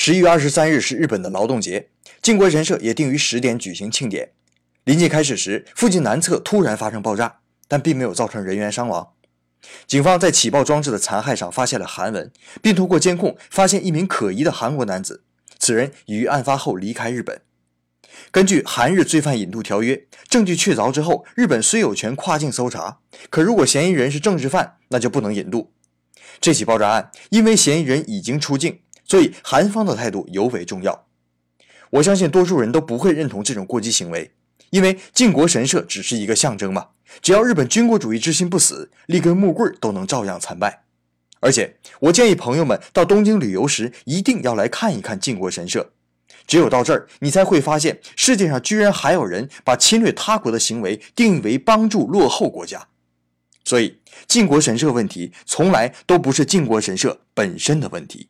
十一月二十三日是日本的劳动节，靖国神社也定于十点举行庆典。临近开始时，附近南侧突然发生爆炸，但并没有造成人员伤亡。警方在起爆装置的残骸上发现了韩文，并通过监控发现一名可疑的韩国男子。此人已于案发后离开日本。根据韩日罪犯引渡条约，证据确凿之后，日本虽有权跨境搜查，可如果嫌疑人是政治犯，那就不能引渡。这起爆炸案因为嫌疑人已经出境，所以韩方的态度尤为重要。我相信多数人都不会认同这种过激行为，因为靖国神社只是一个象征嘛。只要日本军国主义之心不死，立根木棍都能照样参拜。而且，我建议朋友们到东京旅游时，一定要来看一看靖国神社。只有到这儿，你才会发现世界上居然还有人把侵略他国的行为定义为帮助落后国家。所以，靖国神社问题从来都不是靖国神社本身的问题。